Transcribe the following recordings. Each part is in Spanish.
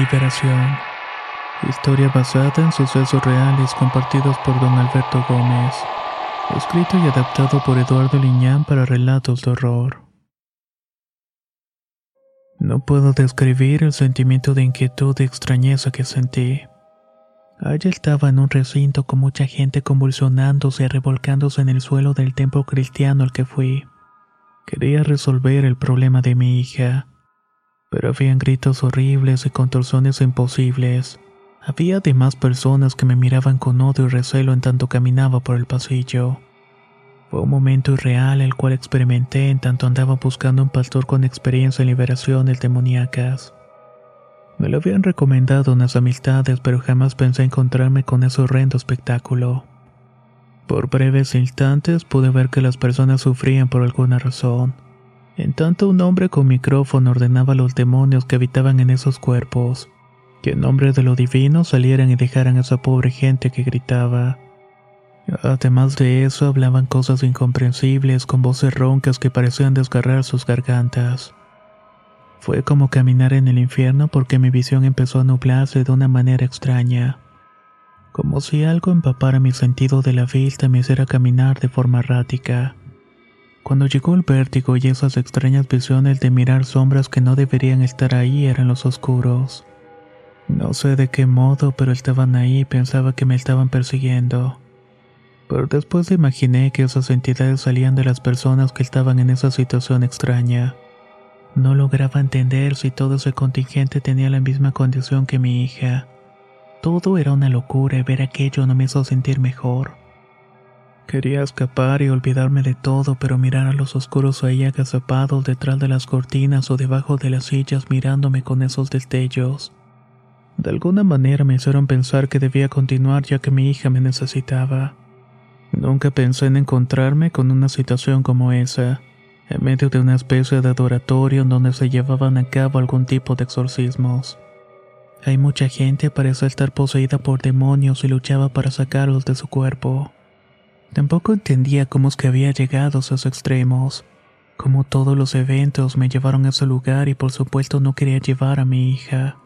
Liberación. Historia basada en sucesos reales compartidos por don Alberto Gómez. Escrito y adaptado por Eduardo Liñán para relatos de horror. No puedo describir el sentimiento de inquietud y extrañeza que sentí. Allí estaba en un recinto con mucha gente convulsionándose y revolcándose en el suelo del templo cristiano al que fui. Quería resolver el problema de mi hija pero habían gritos horribles y contorsiones imposibles. Había además personas que me miraban con odio y recelo en tanto caminaba por el pasillo. Fue un momento irreal el cual experimenté en tanto andaba buscando un pastor con experiencia en liberaciones demoníacas. Me lo habían recomendado unas amistades, pero jamás pensé encontrarme con ese horrendo espectáculo. Por breves instantes pude ver que las personas sufrían por alguna razón en tanto un hombre con micrófono ordenaba a los demonios que habitaban en esos cuerpos, que en nombre de lo divino salieran y dejaran a esa pobre gente que gritaba. Además de eso, hablaban cosas incomprensibles con voces roncas que parecían desgarrar sus gargantas. Fue como caminar en el infierno porque mi visión empezó a nublarse de una manera extraña, como si algo empapara mi sentido de la vista y me hiciera caminar de forma errática. Cuando llegó el vértigo y esas extrañas visiones de mirar sombras que no deberían estar ahí eran los oscuros. No sé de qué modo, pero estaban ahí y pensaba que me estaban persiguiendo. Pero después imaginé que esas entidades salían de las personas que estaban en esa situación extraña. No lograba entender si todo ese contingente tenía la misma condición que mi hija. Todo era una locura y ver aquello no me hizo sentir mejor. Quería escapar y olvidarme de todo, pero mirar a los oscuros ahí agazapados detrás de las cortinas o debajo de las sillas mirándome con esos destellos. De alguna manera me hicieron pensar que debía continuar ya que mi hija me necesitaba. Nunca pensé en encontrarme con una situación como esa, en medio de una especie de adoratorio en donde se llevaban a cabo algún tipo de exorcismos. Hay mucha gente parece estar poseída por demonios y luchaba para sacarlos de su cuerpo. Tampoco entendía cómo es que había llegado a esos extremos, cómo todos los eventos me llevaron a ese lugar y por supuesto no quería llevar a mi hija.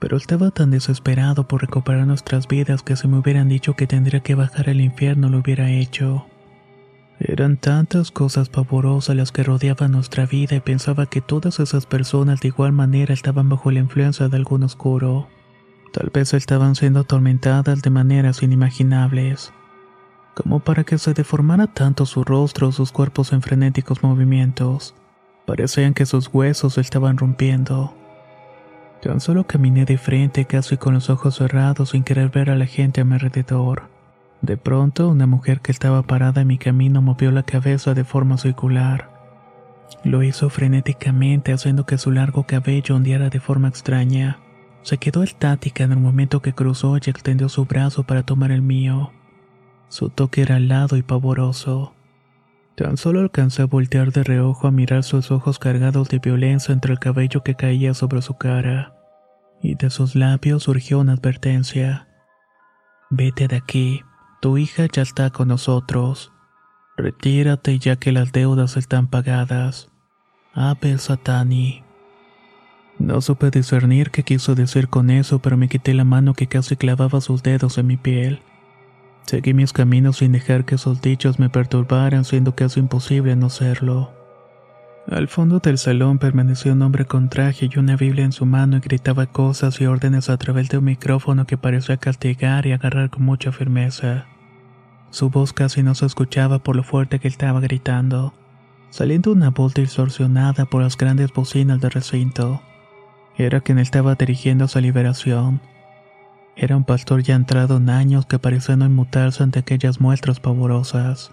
Pero estaba tan desesperado por recuperar nuestras vidas que si me hubieran dicho que tendría que bajar al infierno lo hubiera hecho. Eran tantas cosas pavorosas las que rodeaban nuestra vida y pensaba que todas esas personas de igual manera estaban bajo la influencia de algún oscuro. Tal vez estaban siendo atormentadas de maneras inimaginables como para que se deformara tanto su rostro o sus cuerpos en frenéticos movimientos. Parecían que sus huesos estaban rompiendo. Tan solo caminé de frente casi con los ojos cerrados sin querer ver a la gente a mi alrededor. De pronto, una mujer que estaba parada en mi camino movió la cabeza de forma circular. Lo hizo frenéticamente haciendo que su largo cabello ondeara de forma extraña. Se quedó estática en el momento que cruzó y extendió su brazo para tomar el mío. Su toque era helado y pavoroso. Tan solo alcancé a voltear de reojo a mirar sus ojos cargados de violencia entre el cabello que caía sobre su cara, y de sus labios surgió una advertencia. Vete de aquí, tu hija ya está con nosotros. Retírate ya que las deudas están pagadas. Ave Satani. No supe discernir qué quiso decir con eso, pero me quité la mano que casi clavaba sus dedos en mi piel. Seguí mis caminos sin dejar que esos dichos me perturbaran, siendo casi imposible no serlo. Al fondo del salón permaneció un hombre con traje y una Biblia en su mano y gritaba cosas y órdenes a través de un micrófono que parecía castigar y agarrar con mucha firmeza. Su voz casi no se escuchaba por lo fuerte que estaba gritando, saliendo una voz distorsionada por las grandes bocinas del recinto. Era quien estaba dirigiendo su liberación. Era un pastor ya entrado en años que parecía no inmutarse ante aquellas muestras pavorosas.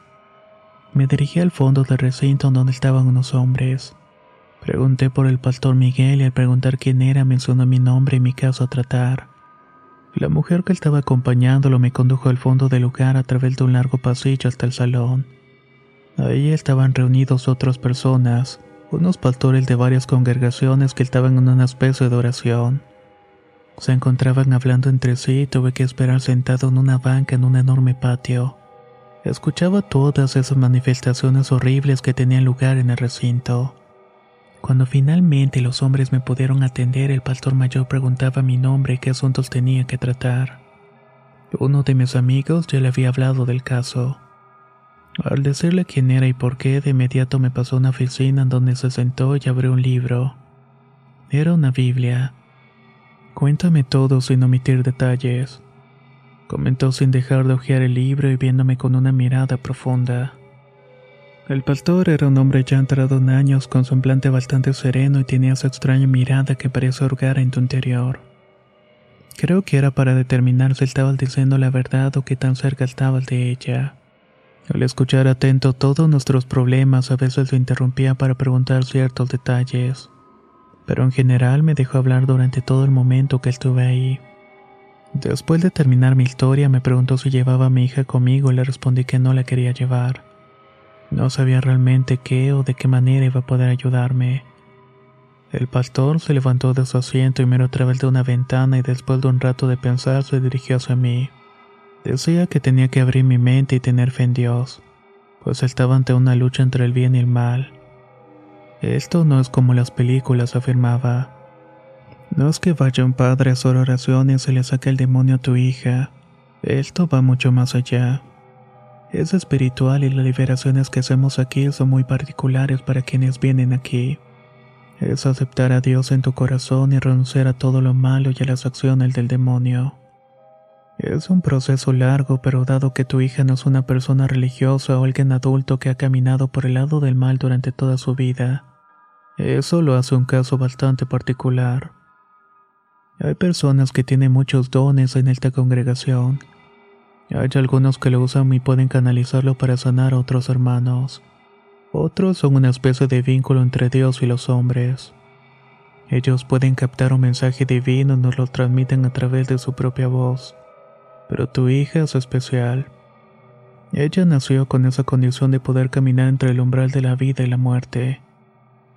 Me dirigí al fondo del recinto donde estaban unos hombres. Pregunté por el pastor Miguel y al preguntar quién era mencionó mi nombre y mi caso a tratar. La mujer que estaba acompañándolo me condujo al fondo del lugar a través de un largo pasillo hasta el salón. Ahí estaban reunidos otras personas, unos pastores de varias congregaciones que estaban en una especie de oración. Se encontraban hablando entre sí y tuve que esperar sentado en una banca en un enorme patio. Escuchaba todas esas manifestaciones horribles que tenían lugar en el recinto. Cuando finalmente los hombres me pudieron atender, el pastor mayor preguntaba mi nombre y qué asuntos tenía que tratar. Uno de mis amigos ya le había hablado del caso. Al decirle quién era y por qué, de inmediato me pasó a una oficina en donde se sentó y abrió un libro. Era una Biblia. Cuéntame todo sin omitir detalles comentó sin dejar de hojear el libro y viéndome con una mirada profunda. El pastor era un hombre ya entrado en años con semblante bastante sereno y tenía esa extraña mirada que parecía hurgar en tu interior. Creo que era para determinar si estaba diciendo la verdad o qué tan cerca estaba de ella. Al escuchar atento todos nuestros problemas, a veces lo interrumpía para preguntar ciertos detalles, pero en general me dejó hablar durante todo el momento que estuve ahí. Después de terminar mi historia, me preguntó si llevaba a mi hija conmigo y le respondí que no la quería llevar. No sabía realmente qué o de qué manera iba a poder ayudarme. El pastor se levantó de su asiento y miró a través de una ventana y después de un rato de pensar se dirigió hacia mí. Decía que tenía que abrir mi mente y tener fe en Dios, pues estaba ante una lucha entre el bien y el mal. Esto no es como las películas, afirmaba. No es que vaya un padre a hacer oraciones y le saque el demonio a tu hija. Esto va mucho más allá. Es espiritual y las liberaciones que hacemos aquí son muy particulares para quienes vienen aquí. Es aceptar a Dios en tu corazón y renunciar a todo lo malo y a las acciones del demonio. Es un proceso largo, pero dado que tu hija no es una persona religiosa o alguien adulto que ha caminado por el lado del mal durante toda su vida, eso lo hace un caso bastante particular. Hay personas que tienen muchos dones en esta congregación. Hay algunos que lo usan y pueden canalizarlo para sanar a otros hermanos. Otros son una especie de vínculo entre Dios y los hombres. Ellos pueden captar un mensaje divino y nos lo transmiten a través de su propia voz. Pero tu hija es especial. Ella nació con esa condición de poder caminar entre el umbral de la vida y la muerte.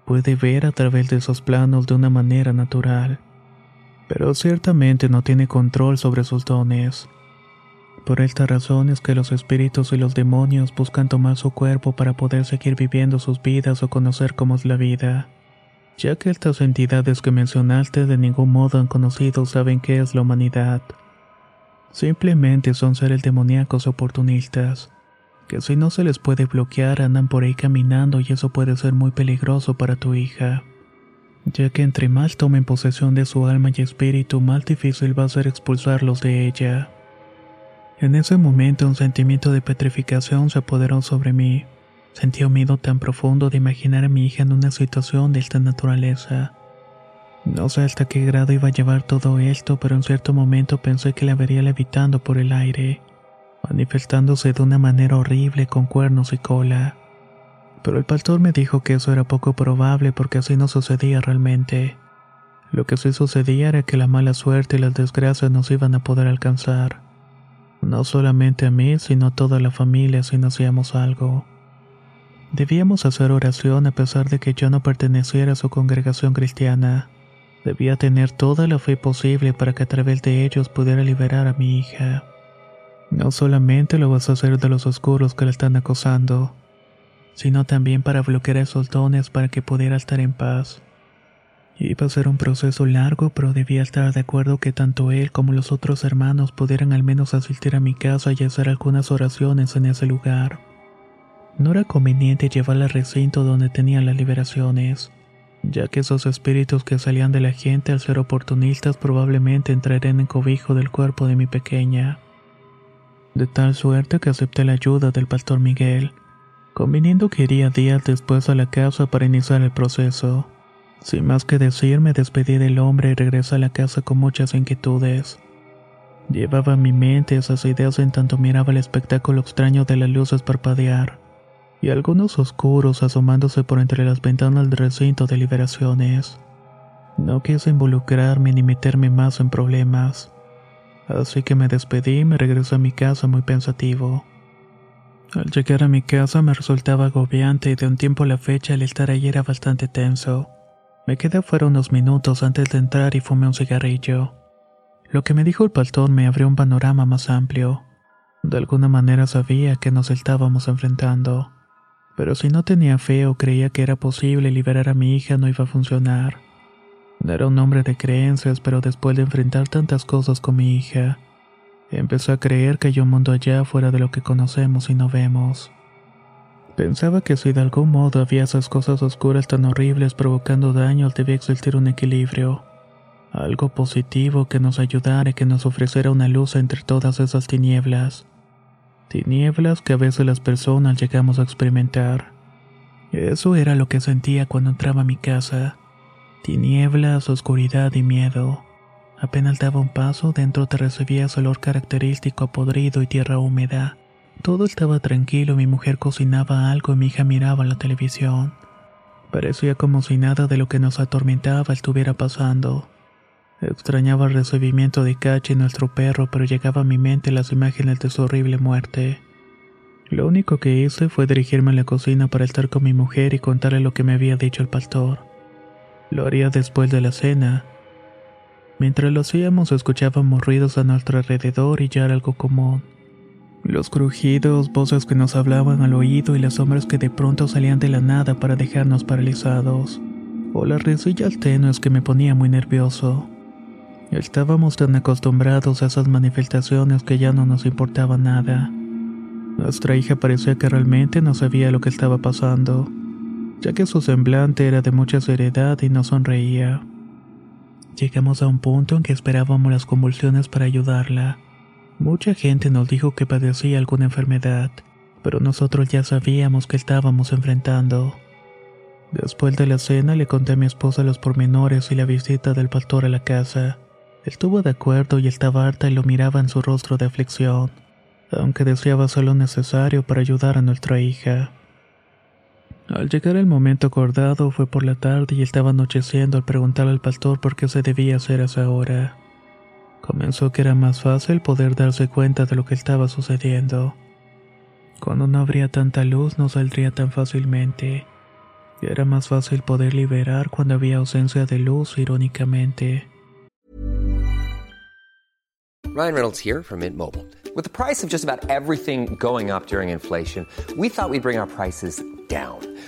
Puede ver a través de esos planos de una manera natural pero ciertamente no tiene control sobre sus dones. Por esta razón es que los espíritus y los demonios buscan tomar su cuerpo para poder seguir viviendo sus vidas o conocer cómo es la vida, ya que estas entidades que mencionaste de ningún modo han conocido saben qué es la humanidad. Simplemente son seres demoníacos oportunistas, que si no se les puede bloquear andan por ahí caminando y eso puede ser muy peligroso para tu hija ya que entre más tomen posesión de su alma y espíritu, más difícil va a ser expulsarlos de ella. En ese momento un sentimiento de petrificación se apoderó sobre mí. Sentí un miedo tan profundo de imaginar a mi hija en una situación de esta naturaleza. No sé hasta qué grado iba a llevar todo esto, pero en cierto momento pensé que la vería levitando por el aire, manifestándose de una manera horrible con cuernos y cola pero el pastor me dijo que eso era poco probable porque así no sucedía realmente. Lo que sí sucedía era que la mala suerte y las desgracias nos iban a poder alcanzar. No solamente a mí, sino a toda la familia si no hacíamos algo. Debíamos hacer oración a pesar de que yo no perteneciera a su congregación cristiana. Debía tener toda la fe posible para que a través de ellos pudiera liberar a mi hija. No solamente lo vas a hacer de los oscuros que la están acosando, sino también para bloquear esos dones para que pudiera estar en paz. Iba a ser un proceso largo, pero debía estar de acuerdo que tanto él como los otros hermanos pudieran al menos asistir a mi casa y hacer algunas oraciones en ese lugar. No era conveniente llevarla al recinto donde tenían las liberaciones, ya que esos espíritus que salían de la gente al ser oportunistas probablemente entrarían en cobijo del cuerpo de mi pequeña. De tal suerte que acepté la ayuda del pastor Miguel, conviniendo que iría días después a la casa para iniciar el proceso. Sin más que decir, me despedí del hombre y regresé a la casa con muchas inquietudes. Llevaba en mi mente esas ideas en tanto miraba el espectáculo extraño de las luces parpadear y algunos oscuros asomándose por entre las ventanas del recinto de liberaciones. No quise involucrarme ni meterme más en problemas, así que me despedí y me regresé a mi casa muy pensativo. Al llegar a mi casa me resultaba agobiante y de un tiempo a la fecha el estar allí era bastante tenso. Me quedé afuera unos minutos antes de entrar y fumé un cigarrillo. Lo que me dijo el pastor me abrió un panorama más amplio. De alguna manera sabía que nos estábamos enfrentando. Pero si no tenía fe o creía que era posible liberar a mi hija no iba a funcionar. Era un hombre de creencias, pero después de enfrentar tantas cosas con mi hija, empezó a creer que hay un mundo allá fuera de lo que conocemos y no vemos. Pensaba que si de algún modo había esas cosas oscuras tan horribles provocando daño, debía existir un equilibrio. Algo positivo que nos ayudara y que nos ofreciera una luz entre todas esas tinieblas. Tinieblas que a veces las personas llegamos a experimentar. Eso era lo que sentía cuando entraba a mi casa. Tinieblas, oscuridad y miedo. Apenas daba un paso, dentro te recibías olor característico a podrido y tierra húmeda. Todo estaba tranquilo, mi mujer cocinaba algo y mi hija miraba la televisión. Parecía como si nada de lo que nos atormentaba estuviera pasando. Extrañaba el recibimiento de Cachi, nuestro perro, pero llegaba a mi mente las imágenes de su horrible muerte. Lo único que hice fue dirigirme a la cocina para estar con mi mujer y contarle lo que me había dicho el pastor. Lo haría después de la cena. Mientras lo hacíamos escuchábamos ruidos a nuestro alrededor y ya era algo común. Los crujidos, voces que nos hablaban al oído y las sombras que de pronto salían de la nada para dejarnos paralizados. O las risillas tenues que me ponía muy nervioso. Estábamos tan acostumbrados a esas manifestaciones que ya no nos importaba nada. Nuestra hija parecía que realmente no sabía lo que estaba pasando, ya que su semblante era de mucha seriedad y no sonreía. Llegamos a un punto en que esperábamos las convulsiones para ayudarla. Mucha gente nos dijo que padecía alguna enfermedad, pero nosotros ya sabíamos que estábamos enfrentando. Después de la cena le conté a mi esposa los pormenores y la visita del pastor a la casa. Estuvo de acuerdo y estaba harta y lo miraba en su rostro de aflicción, aunque deseaba hacer lo necesario para ayudar a nuestra hija. Al llegar el momento acordado fue por la tarde y estaba anocheciendo al preguntarle al pastor por qué se debía hacer a esa hora. Comenzó que era más fácil poder darse cuenta de lo que estaba sucediendo. Cuando no habría tanta luz no saldría tan fácilmente. Y era más fácil poder liberar cuando había ausencia de luz, irónicamente. Ryan Reynolds here from Mint Mobile. With the price of just about everything going up during inflation, we thought we'd bring our prices down.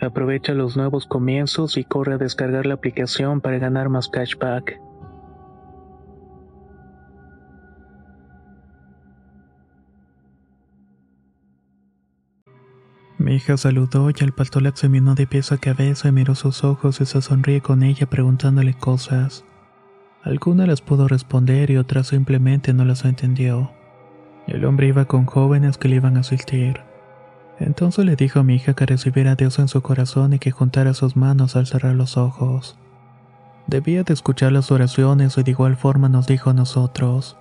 Aprovecha los nuevos comienzos y corre a descargar la aplicación para ganar más cashback. Mi hija saludó y el pastor la examinó de pies a cabeza y miró sus ojos y se sonríe con ella preguntándole cosas. Algunas las pudo responder y otras simplemente no las entendió. El hombre iba con jóvenes que le iban a asistir. Entonces le dijo a mi hija que recibiera a Dios en su corazón y que juntara sus manos al cerrar los ojos. Debía de escuchar las oraciones y de igual forma nos dijo a nosotros.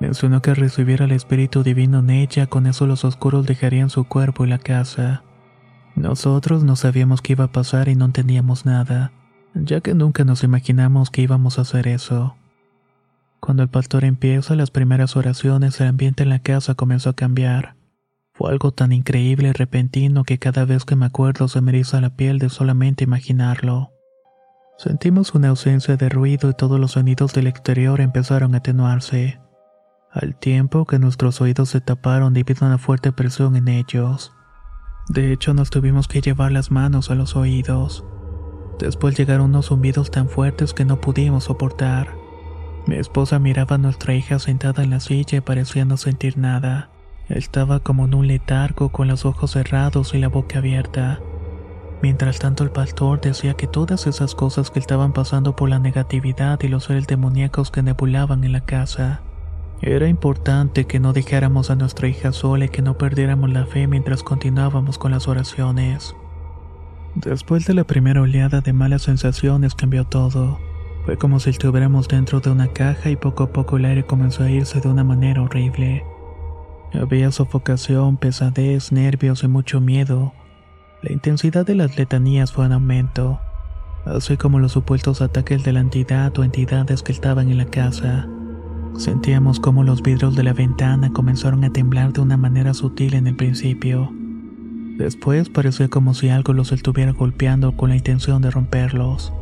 Mencionó que recibiera el Espíritu Divino en ella, con eso los oscuros dejarían su cuerpo y la casa. Nosotros no sabíamos qué iba a pasar y no entendíamos nada, ya que nunca nos imaginamos que íbamos a hacer eso. Cuando el pastor empieza las primeras oraciones, el ambiente en la casa comenzó a cambiar. Fue algo tan increíble y repentino que cada vez que me acuerdo se me eriza la piel de solamente imaginarlo. Sentimos una ausencia de ruido y todos los sonidos del exterior empezaron a atenuarse, al tiempo que nuestros oídos se taparon debido a una fuerte presión en ellos. De hecho, nos tuvimos que llevar las manos a los oídos. Después llegaron unos zumbidos tan fuertes que no pudimos soportar. Mi esposa miraba a nuestra hija sentada en la silla y parecía no sentir nada. Estaba como en un letargo con los ojos cerrados y la boca abierta. Mientras tanto el pastor decía que todas esas cosas que estaban pasando por la negatividad y los seres demoníacos que nebulaban en la casa. Era importante que no dejáramos a nuestra hija sola y que no perdiéramos la fe mientras continuábamos con las oraciones. Después de la primera oleada de malas sensaciones cambió todo. Fue como si estuviéramos dentro de una caja y poco a poco el aire comenzó a irse de una manera horrible. Había sofocación, pesadez, nervios y mucho miedo. La intensidad de las letanías fue en aumento, así como los supuestos ataques de la entidad o entidades que estaban en la casa. Sentíamos como los vidrios de la ventana comenzaron a temblar de una manera sutil en el principio. Después parecía como si algo los estuviera golpeando con la intención de romperlos.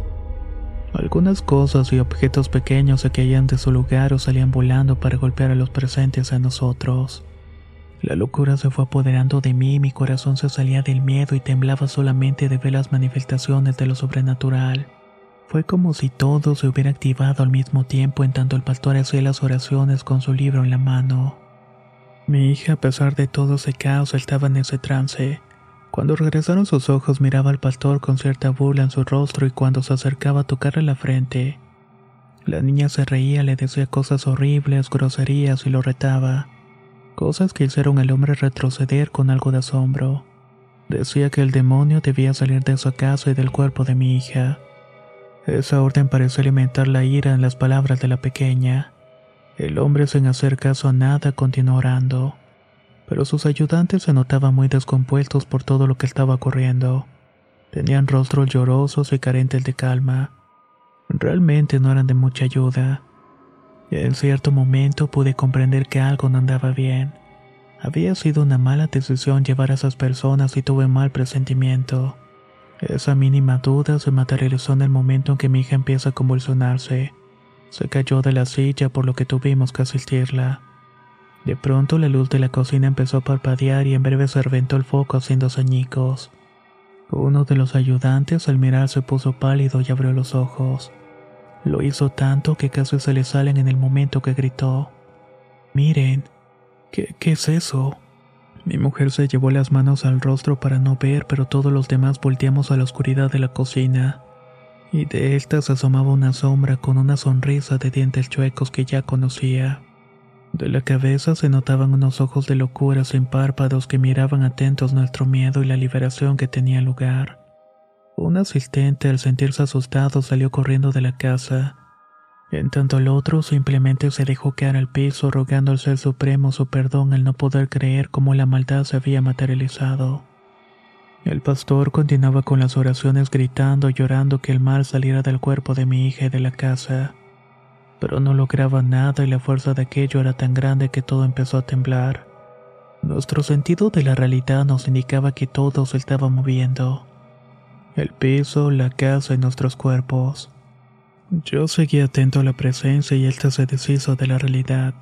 Algunas cosas y objetos pequeños se caían de su lugar o salían volando para golpear a los presentes a nosotros. La locura se fue apoderando de mí y mi corazón se salía del miedo y temblaba solamente de ver las manifestaciones de lo sobrenatural. Fue como si todo se hubiera activado al mismo tiempo en tanto el pastor hacía las oraciones con su libro en la mano. Mi hija, a pesar de todo ese caos, estaba en ese trance. Cuando regresaron sus ojos miraba al pastor con cierta burla en su rostro y cuando se acercaba a tocarle la frente. La niña se reía, le decía cosas horribles, groserías y lo retaba cosas que hicieron al hombre retroceder con algo de asombro. Decía que el demonio debía salir de su casa y del cuerpo de mi hija. Esa orden pareció alimentar la ira en las palabras de la pequeña. El hombre sin hacer caso a nada continuó orando, pero sus ayudantes se notaban muy descompuestos por todo lo que estaba ocurriendo. Tenían rostros llorosos y carentes de calma. Realmente no eran de mucha ayuda. En cierto momento pude comprender que algo no andaba bien. Había sido una mala decisión llevar a esas personas y tuve mal presentimiento. Esa mínima duda se materializó en el momento en que mi hija empieza a convulsionarse. Se cayó de la silla por lo que tuvimos que asistirla. De pronto la luz de la cocina empezó a parpadear y en breve se reventó el foco haciendo añicos. Uno de los ayudantes al mirar se puso pálido y abrió los ojos. Lo hizo tanto que casi se le salen en el momento que gritó. Miren, ¿qué, ¿qué es eso? Mi mujer se llevó las manos al rostro para no ver, pero todos los demás volteamos a la oscuridad de la cocina. y de ésta se asomaba una sombra con una sonrisa de dientes chuecos que ya conocía. De la cabeza se notaban unos ojos de locura sin párpados que miraban atentos nuestro miedo y la liberación que tenía lugar. Un asistente, al sentirse asustado, salió corriendo de la casa. En tanto el otro simplemente se dejó caer al piso rogando al Ser Supremo su perdón al no poder creer cómo la maldad se había materializado. El pastor continuaba con las oraciones gritando y llorando que el mal saliera del cuerpo de mi hija y de la casa. Pero no lograba nada y la fuerza de aquello era tan grande que todo empezó a temblar. Nuestro sentido de la realidad nos indicaba que todo se estaba moviendo. El piso, la casa y nuestros cuerpos. Yo seguí atento a la presencia y ésta se deshizo de la realidad.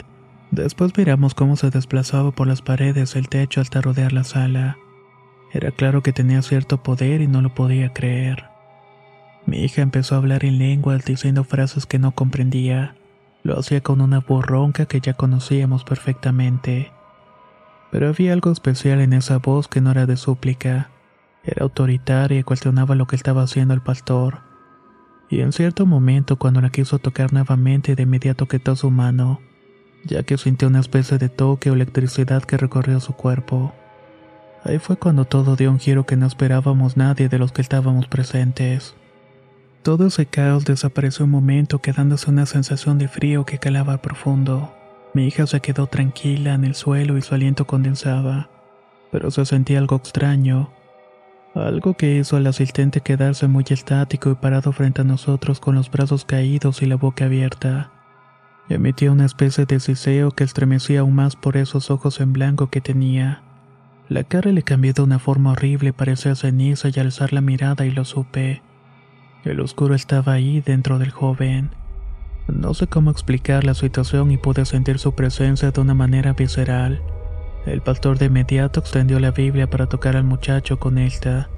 Después miramos cómo se desplazaba por las paredes el techo hasta rodear la sala. Era claro que tenía cierto poder y no lo podía creer. Mi hija empezó a hablar en lenguas diciendo frases que no comprendía. Lo hacía con una voz ronca que ya conocíamos perfectamente. Pero había algo especial en esa voz que no era de súplica. Era autoritaria y cuestionaba lo que estaba haciendo el pastor. Y en cierto momento cuando la quiso tocar nuevamente de inmediato quitó su mano, ya que sintió una especie de toque o electricidad que recorrió su cuerpo. Ahí fue cuando todo dio un giro que no esperábamos nadie de los que estábamos presentes. Todo ese caos desapareció un momento quedándose una sensación de frío que calaba profundo. Mi hija se quedó tranquila en el suelo y su aliento condensaba, pero se sentía algo extraño, algo que hizo al asistente quedarse muy estático y parado frente a nosotros con los brazos caídos y la boca abierta. Emitía una especie de siseo que estremecía aún más por esos ojos en blanco que tenía. La cara le cambió de una forma horrible, parecía ceniza y al alzar la mirada y lo supe. El oscuro estaba ahí dentro del joven. No sé cómo explicar la situación y pude sentir su presencia de una manera visceral. El pastor de inmediato extendió la Biblia para tocar al muchacho con esta.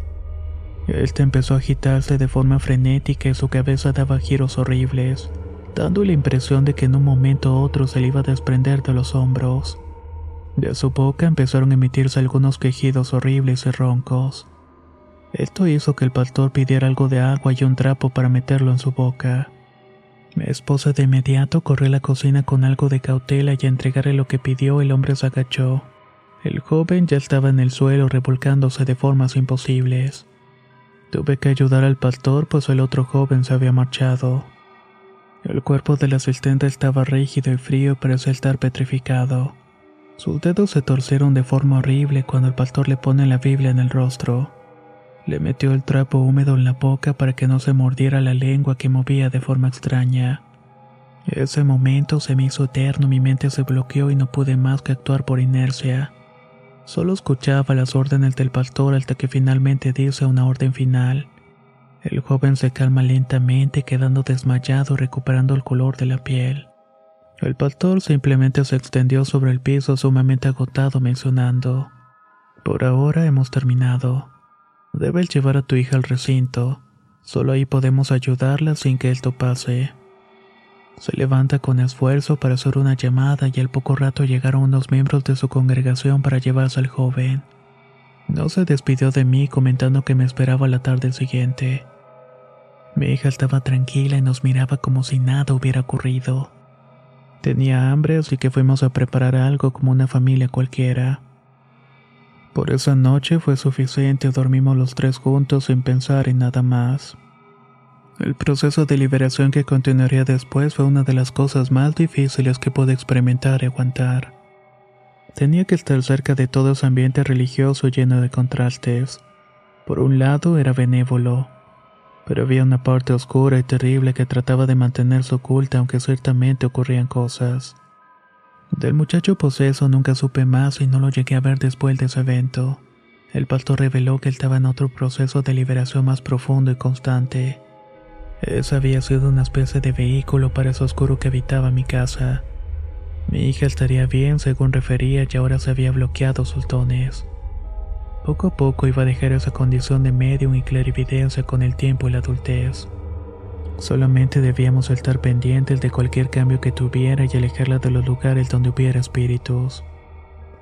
Este empezó a agitarse de forma frenética y su cabeza daba giros horribles, dando la impresión de que en un momento u otro se le iba a desprender de los hombros. De su boca empezaron a emitirse algunos quejidos horribles y roncos. Esto hizo que el pastor pidiera algo de agua y un trapo para meterlo en su boca. Mi esposa de inmediato corrió a la cocina con algo de cautela y a entregarle lo que pidió el hombre se agachó. El joven ya estaba en el suelo revolcándose de formas imposibles. Tuve que ayudar al pastor pues el otro joven se había marchado. El cuerpo del asistente estaba rígido y frío parecía estar petrificado. Sus dedos se torcieron de forma horrible cuando el pastor le pone la Biblia en el rostro. Le metió el trapo húmedo en la boca para que no se mordiera la lengua que movía de forma extraña. Ese momento se me hizo eterno, mi mente se bloqueó y no pude más que actuar por inercia. Solo escuchaba las órdenes del pastor hasta que finalmente dice una orden final. El joven se calma lentamente, quedando desmayado y recuperando el color de la piel. El pastor simplemente se extendió sobre el piso sumamente agotado mencionando, Por ahora hemos terminado. Debes llevar a tu hija al recinto. Solo ahí podemos ayudarla sin que esto pase. Se levanta con esfuerzo para hacer una llamada y al poco rato llegaron unos miembros de su congregación para llevarse al joven. No se despidió de mí comentando que me esperaba la tarde siguiente. Mi hija estaba tranquila y nos miraba como si nada hubiera ocurrido. Tenía hambre, así que fuimos a preparar algo como una familia cualquiera. Por esa noche fue suficiente, dormimos los tres juntos sin pensar en nada más. El proceso de liberación que continuaría después fue una de las cosas más difíciles que pude experimentar y aguantar. Tenía que estar cerca de todo ese ambiente religioso lleno de contrastes. Por un lado era benévolo, pero había una parte oscura y terrible que trataba de mantenerse oculta aunque ciertamente ocurrían cosas. Del muchacho poseso nunca supe más y no lo llegué a ver después de ese evento. El pastor reveló que él estaba en otro proceso de liberación más profundo y constante. Ese había sido una especie de vehículo para ese oscuro que habitaba mi casa. Mi hija estaría bien según refería y ahora se había bloqueado sus dones. Poco a poco iba a dejar esa condición de medium y clarividencia con el tiempo y la adultez. Solamente debíamos estar pendientes de cualquier cambio que tuviera y alejarla de los lugares donde hubiera espíritus.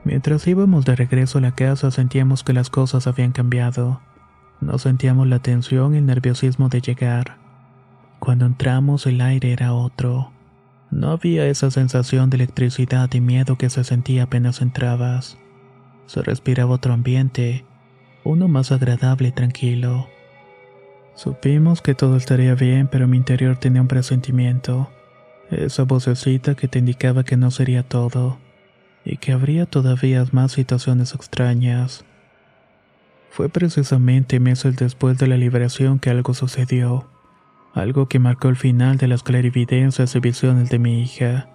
Mientras íbamos de regreso a la casa sentíamos que las cosas habían cambiado. No sentíamos la tensión y el nerviosismo de llegar. Cuando entramos el aire era otro. No había esa sensación de electricidad y miedo que se sentía apenas entrabas. Se respiraba otro ambiente, uno más agradable y tranquilo. Supimos que todo estaría bien, pero mi interior tenía un presentimiento. Esa vocecita que te indicaba que no sería todo, y que habría todavía más situaciones extrañas. Fue precisamente meses después de la liberación que algo sucedió, algo que marcó el final de las clarividencias y visiones de mi hija,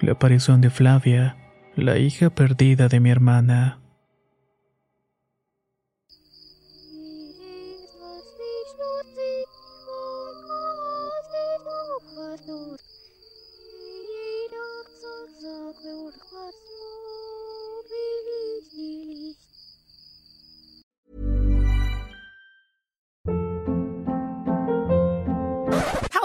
la aparición de Flavia, la hija perdida de mi hermana.